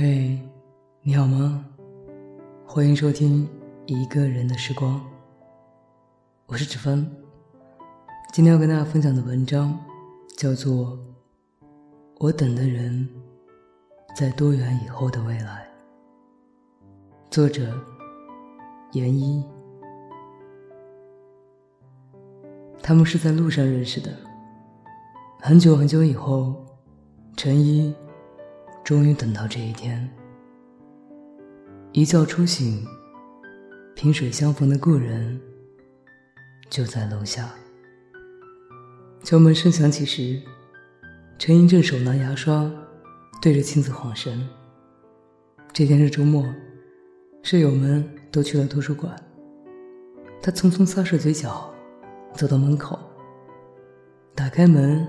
嘿，你好吗？欢迎收听一个人的时光。我是芷芬，今天要跟大家分享的文章叫做《我等的人在多远以后的未来》，作者严一。他们是在路上认识的，很久很久以后，陈一。终于等到这一天，一觉初醒，萍水相逢的故人就在楼下。敲门声响起时，陈英正手拿牙刷，对着镜子晃神。这天是周末，舍友们都去了图书馆。他匆匆擦拭嘴角，走到门口，打开门，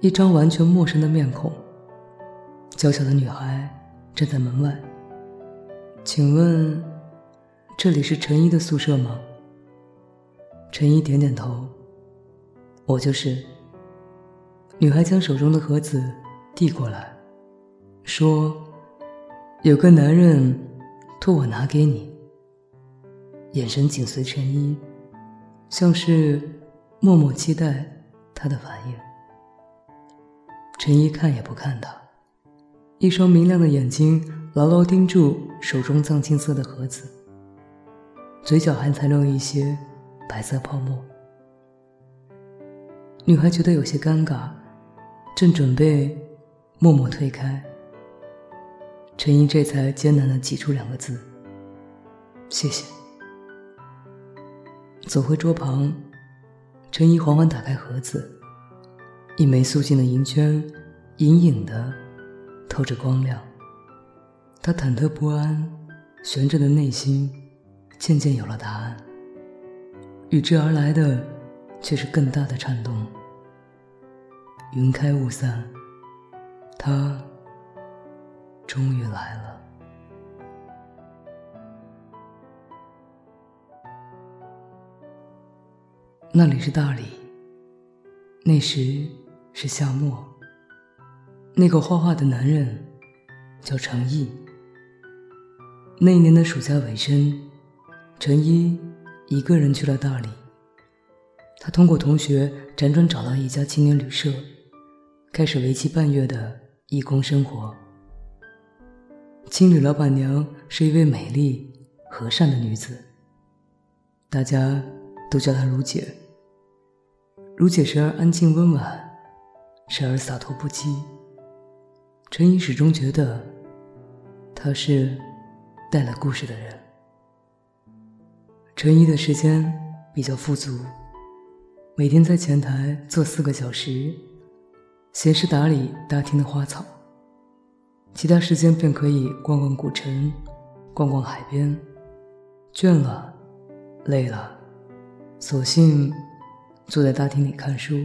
一张完全陌生的面孔。娇小的女孩站在门外。请问，这里是陈一的宿舍吗？陈一点点头。我就是。女孩将手中的盒子递过来，说：“有个男人托我拿给你。”眼神紧随陈一，像是默默期待他的反应。陈一看也不看他。一双明亮的眼睛牢牢盯住手中藏青色的盒子，嘴角还残留一些白色泡沫。女孩觉得有些尴尬，正准备默默推开，陈怡这才艰难的挤出两个字：“谢谢。”走回桌旁，陈怡缓缓打开盒子，一枚素净的银圈，隐隐的。透着光亮，他忐忑不安，悬着的内心渐渐有了答案。与之而来的，却是更大的颤动。云开雾散，他终于来了。那里是大理，那时是夏末。那个画画的男人叫程毅。那一年的暑假尾声，陈一一个人去了大理。他通过同学辗转找到一家青年旅社，开始为期半月的义工生活。青旅老板娘是一位美丽和善的女子，大家都叫她如姐。如姐时而安静温婉，时而洒脱不羁。陈怡始终觉得，他是带了故事的人。陈怡的时间比较富足，每天在前台坐四个小时，闲时打理大厅的花草，其他时间便可以逛逛古城，逛逛海边。倦了，累了，索性坐在大厅里看书。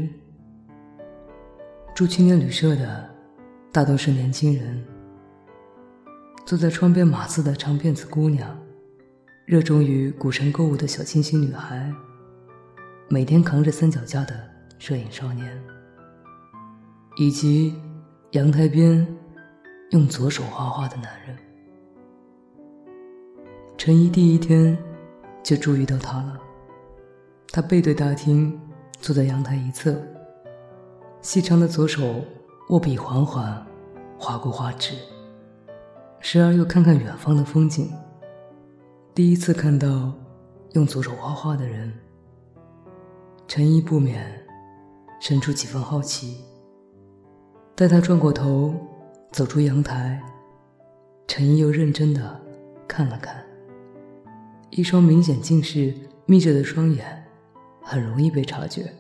住青年旅社的。大都是年轻人，坐在窗边码字的长辫子姑娘，热衷于古城购物的小清新女孩，每天扛着三脚架的摄影少年，以及阳台边用左手画画的男人。陈怡第一天就注意到他了，他背对大厅，坐在阳台一侧，细长的左手。握笔缓缓划过画纸，时而又看看远方的风景。第一次看到用左手画画的人，陈一不免生出几分好奇。待他转过头走出阳台，陈一又认真的看了看。一双明显近视、眯着的双眼，很容易被察觉。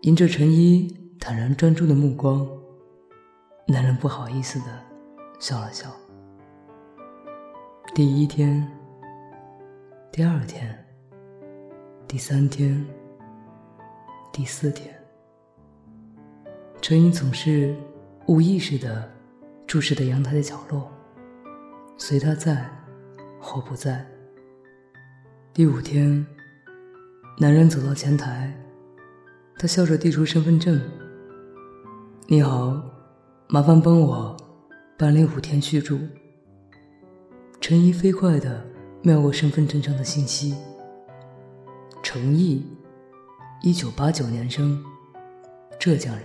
迎着陈一。坦然专注的目光，男人不好意思的笑了笑。第一天，第二天，第三天，第四天，陈英总是无意识的注视着阳台的角落，随他在或不在。第五天，男人走到前台，他笑着递出身份证。你好，麻烦帮我办理五天续住。陈怡飞快的瞄过身份证上的信息：程毅，一九八九年生，浙江人。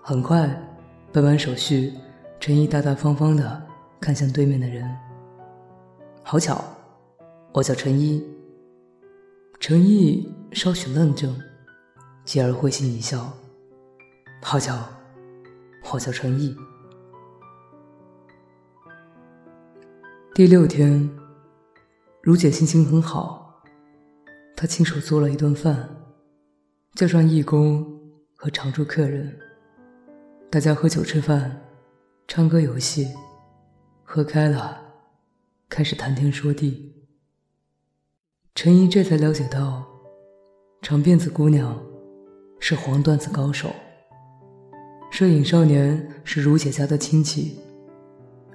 很快，办完手续，陈毅大大方方的看向对面的人：“好巧，我叫陈一。”陈毅稍许愣怔，继而会心一笑：“好巧，我叫陈毅。”第六天，如姐心情很好，她亲手做了一顿饭，叫上义工和常住客人，大家喝酒吃饭，唱歌游戏，喝开了，开始谈天说地。陈怡这才了解到，长辫子姑娘是黄段子高手，摄影少年是如姐家的亲戚，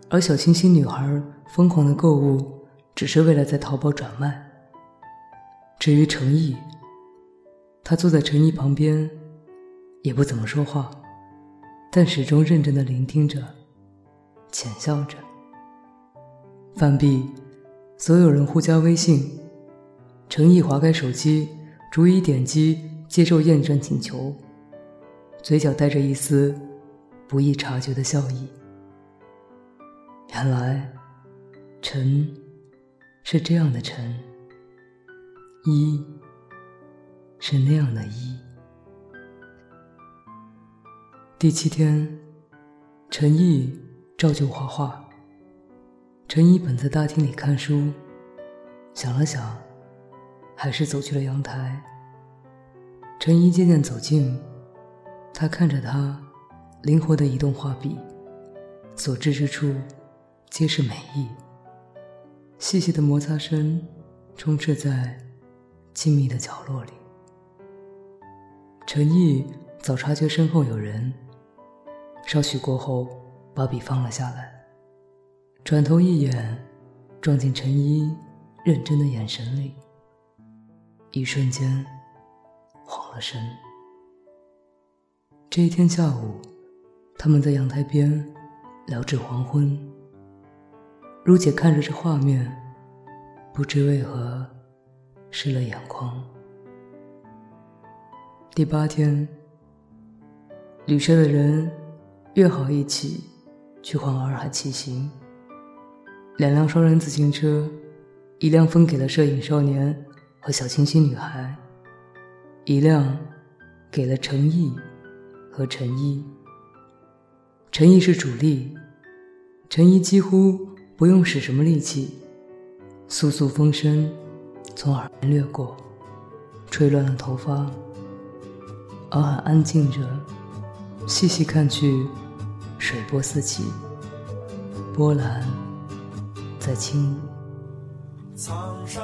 而小清新女孩疯狂的购物，只是为了在淘宝转卖。至于程毅，他坐在陈毅旁边，也不怎么说话，但始终认真的聆听着，浅笑着。饭毕，所有人互加微信。程毅划开手机，逐一点击接受验证请求，嘴角带着一丝不易察觉的笑意。原来，陈是这样的陈，一是那样的一。第七天，陈毅照旧画画。陈毅本在大厅里看书，想了想。还是走去了阳台。陈怡渐渐走近，他看着他，灵活的移动画笔，所至之处，皆是美意。细细的摩擦声，充斥在静谧的角落里。陈毅早察觉身后有人，稍许过后，把笔放了下来，转头一眼，撞进陈一认真的眼神里。一瞬间，慌了神。这一天下午，他们在阳台边聊至黄昏。如姐看着这画面，不知为何湿了眼眶。第八天，旅社的人约好一起去环洱海骑行。两辆双人自行车，一辆分给了摄影少年。和小清新女孩，一辆给了陈毅和陈一。陈毅是主力，陈一几乎不用使什么力气，簌簌风声从耳边掠过，吹乱了头发。洱海安静着，细细看去，水波四起，波澜在轻。苍山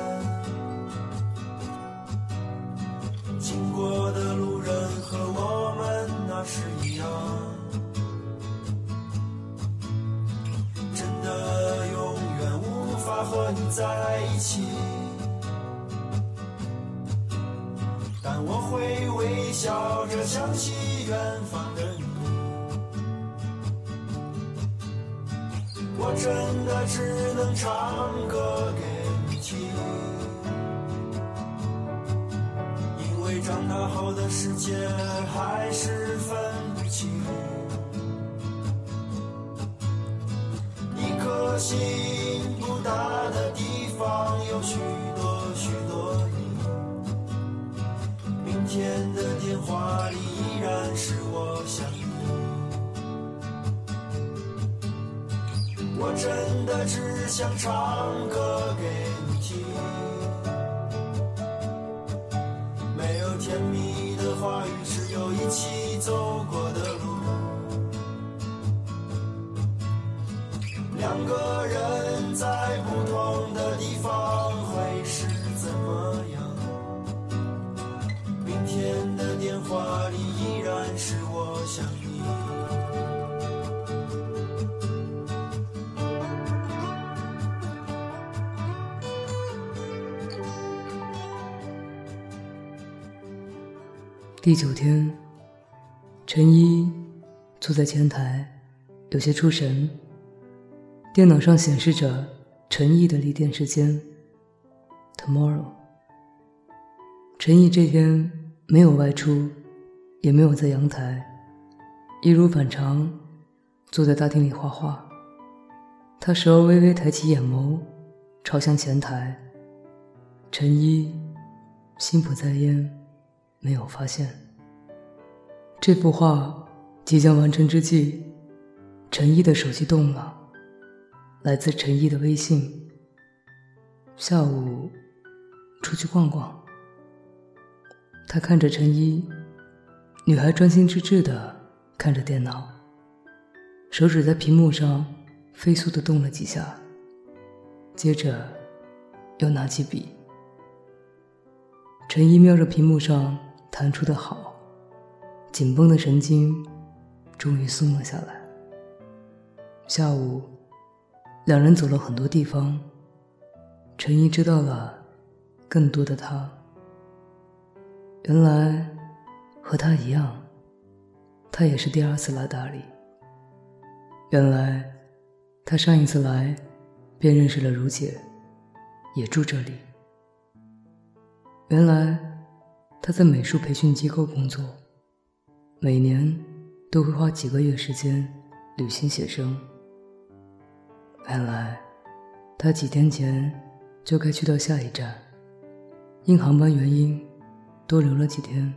在一起，但我会微笑着想起远方的你。我真的只能唱歌给你听，因为长大后的世界还是分不清。一颗心大的地方有许多许多你，明天的电话里依然是我想你。我真的只想唱歌给同的地方会是怎么样？明天的电话里依然是我想你。第九天，陈一坐在前台，有些出神。电脑上显示着陈毅的离店时间：tomorrow。陈毅这天没有外出，也没有在阳台，一如反常坐在大厅里画画。他时而微微抬起眼眸，朝向前台。陈一心不在焉，没有发现。这幅画即将完成之际，陈一的手机动了。来自陈毅的微信。下午出去逛逛。他看着陈一，女孩专心致志的看着电脑，手指在屏幕上飞速的动了几下，接着又拿起笔。陈一瞄着屏幕上弹出的好，紧绷的神经终于松了下来。下午。两人走了很多地方，陈怡知道了更多的他。原来和他一样，他也是第二次来大理。原来他上一次来便认识了如姐，也住这里。原来他在美术培训机构工作，每年都会花几个月时间旅行写生。原来，他几天前就该去到下一站，因航班原因多留了几天。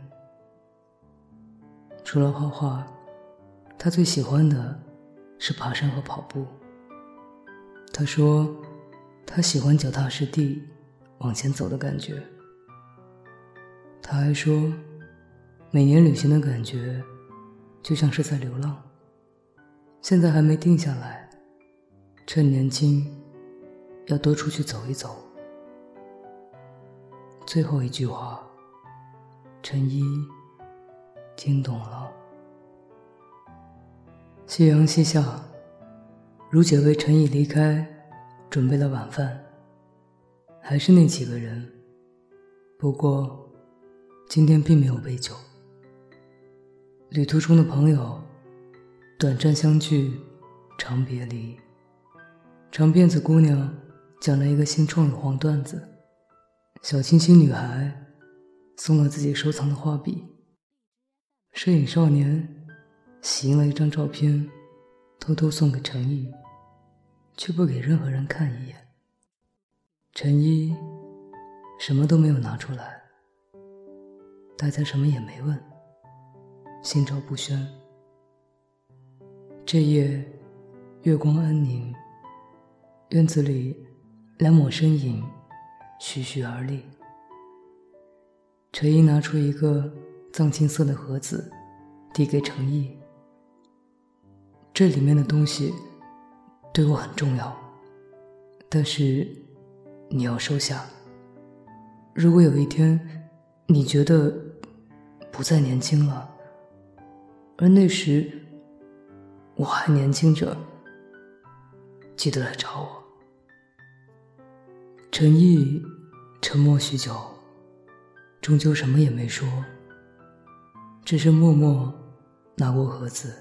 除了画画，他最喜欢的是爬山和跑步。他说，他喜欢脚踏实地往前走的感觉。他还说，每年旅行的感觉就像是在流浪，现在还没定下来。趁年轻，要多出去走一走。最后一句话，陈一听懂了。夕阳西下，如姐为陈毅离开准备了晚饭，还是那几个人，不过今天并没有备酒。旅途中的朋友，短暂相聚，长别离。长辫子姑娘讲了一个新创的黄段子，小清新女孩送了自己收藏的画笔，摄影少年洗印了一张照片，偷偷送给陈毅，却不给任何人看一眼。陈一什么都没有拿出来，大家什么也没问，心照不宣。这夜月光安宁。院子里，两抹身影徐徐而立。陈毅拿出一个藏青色的盒子，递给程毅：“这里面的东西对我很重要，但是你要收下。如果有一天你觉得不再年轻了，而那时我还年轻着。”记得来找我。陈毅沉默许久，终究什么也没说，只是默默拿过盒子。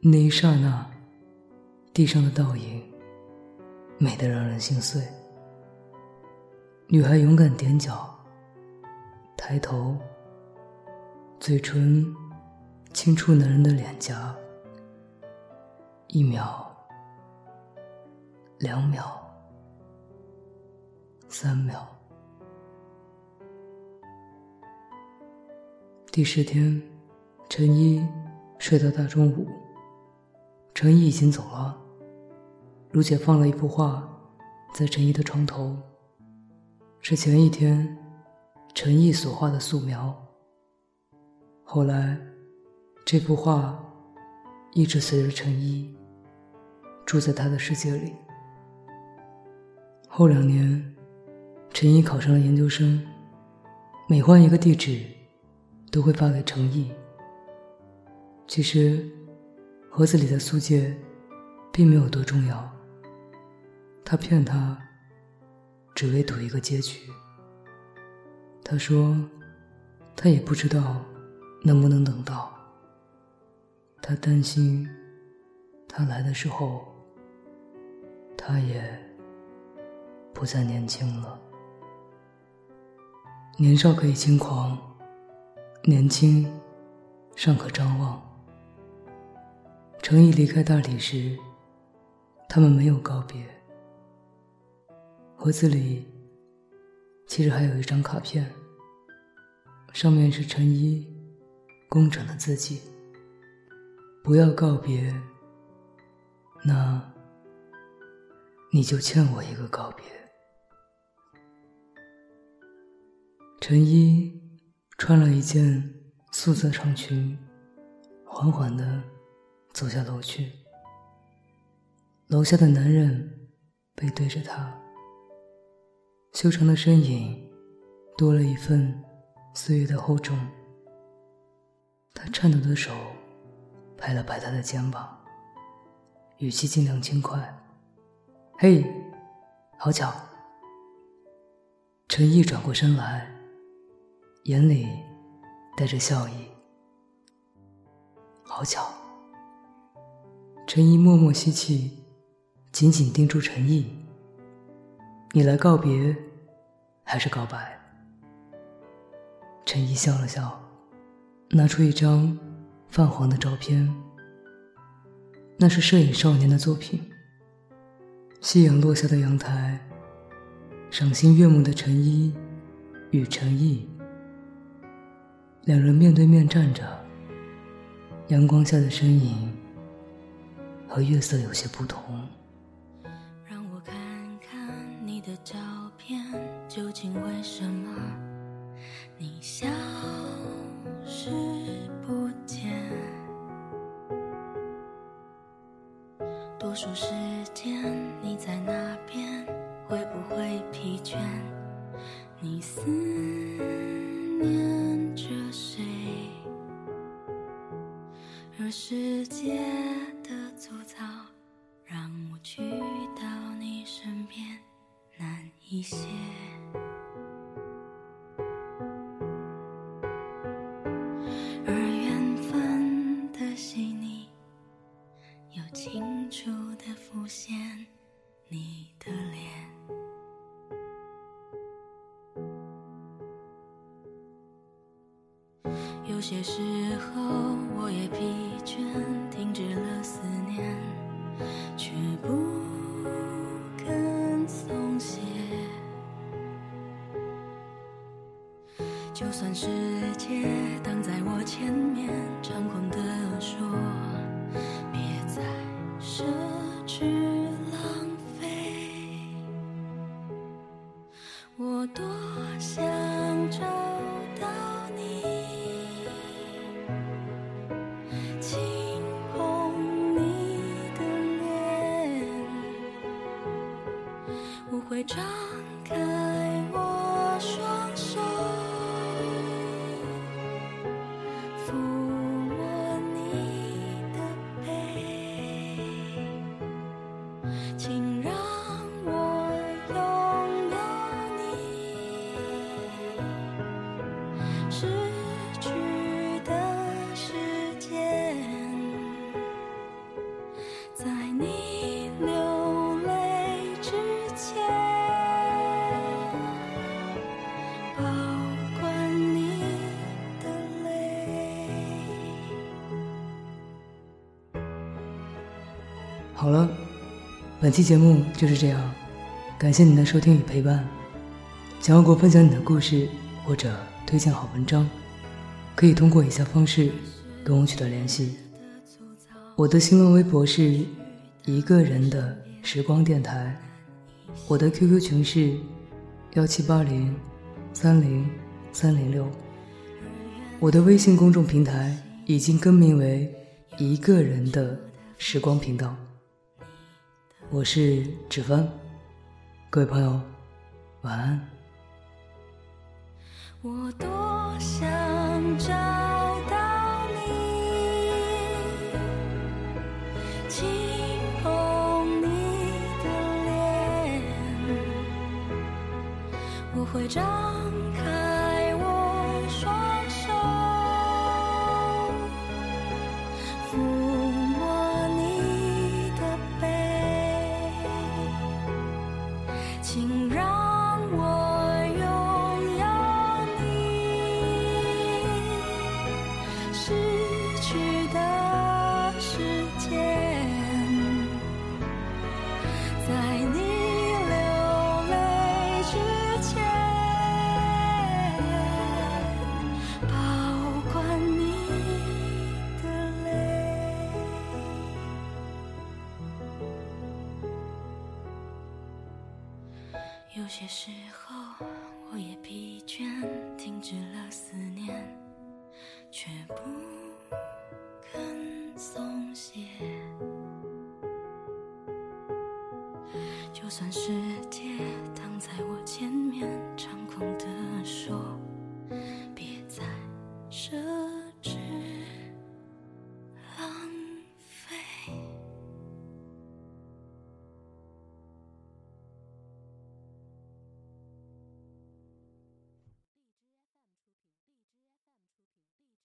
那一刹那，地上的倒影美得让人心碎。女孩勇敢踮脚，抬头，嘴唇轻触男人的脸颊，一秒。两秒，三秒。第十天，陈一睡到大中午。陈一已经走了。如姐放了一幅画在陈一的床头，是前一天陈毅所画的素描。后来，这幅画一直随着陈一住在他的世界里。后两年，陈毅考上了研究生，每换一个地址，都会发给程毅。其实，盒子里的素戒，并没有多重要。他骗他，只为赌一个结局。他说，他也不知道能不能等到。他担心，他来的时候，他也不再年轻了。年少可以轻狂，年轻尚可张望。程毅离开大理时，他们没有告别。盒子里其实还有一张卡片，上面是陈一工整的字迹。不要告别，那你就欠我一个告别。陈一穿了一件素色长裙，缓缓的走下楼去。楼下的男人背对着他，修长的身影多了一份岁月的厚重。他颤抖的手。拍了拍他的肩膀，语气尽量轻快：“嘿，好巧。”陈毅转过身来，眼里带着笑意。好巧。陈毅默默吸气，紧紧盯住陈毅：“你来告别，还是告白？”陈毅笑了笑，拿出一张。泛黄的照片，那是摄影少年的作品。夕阳落下的阳台，赏心悦目的陈一与陈毅，两人面对面站着，阳光下的身影和月色有些不同。让我看看你的照片，究竟为什么你消失不见？多数时间你在那边，会不会疲倦？你思念着谁？而世界的粗糙，就算世界挡在我前面，猖狂地说，本期节目就是这样，感谢您的收听与陪伴。想要给我分享你的故事或者推荐好文章，可以通过以下方式跟我取得联系。我的新浪微博是一个人的时光电台，我的 QQ 群是幺七八零三零三零六，我的微信公众平台已经更名为一个人的时光频道。我是芷芬，各位朋友，晚安。我多想找到你，轻碰你的脸，我会张有些时候，我也疲倦，停止了思念，却不肯松懈。就算世界挡在我前面，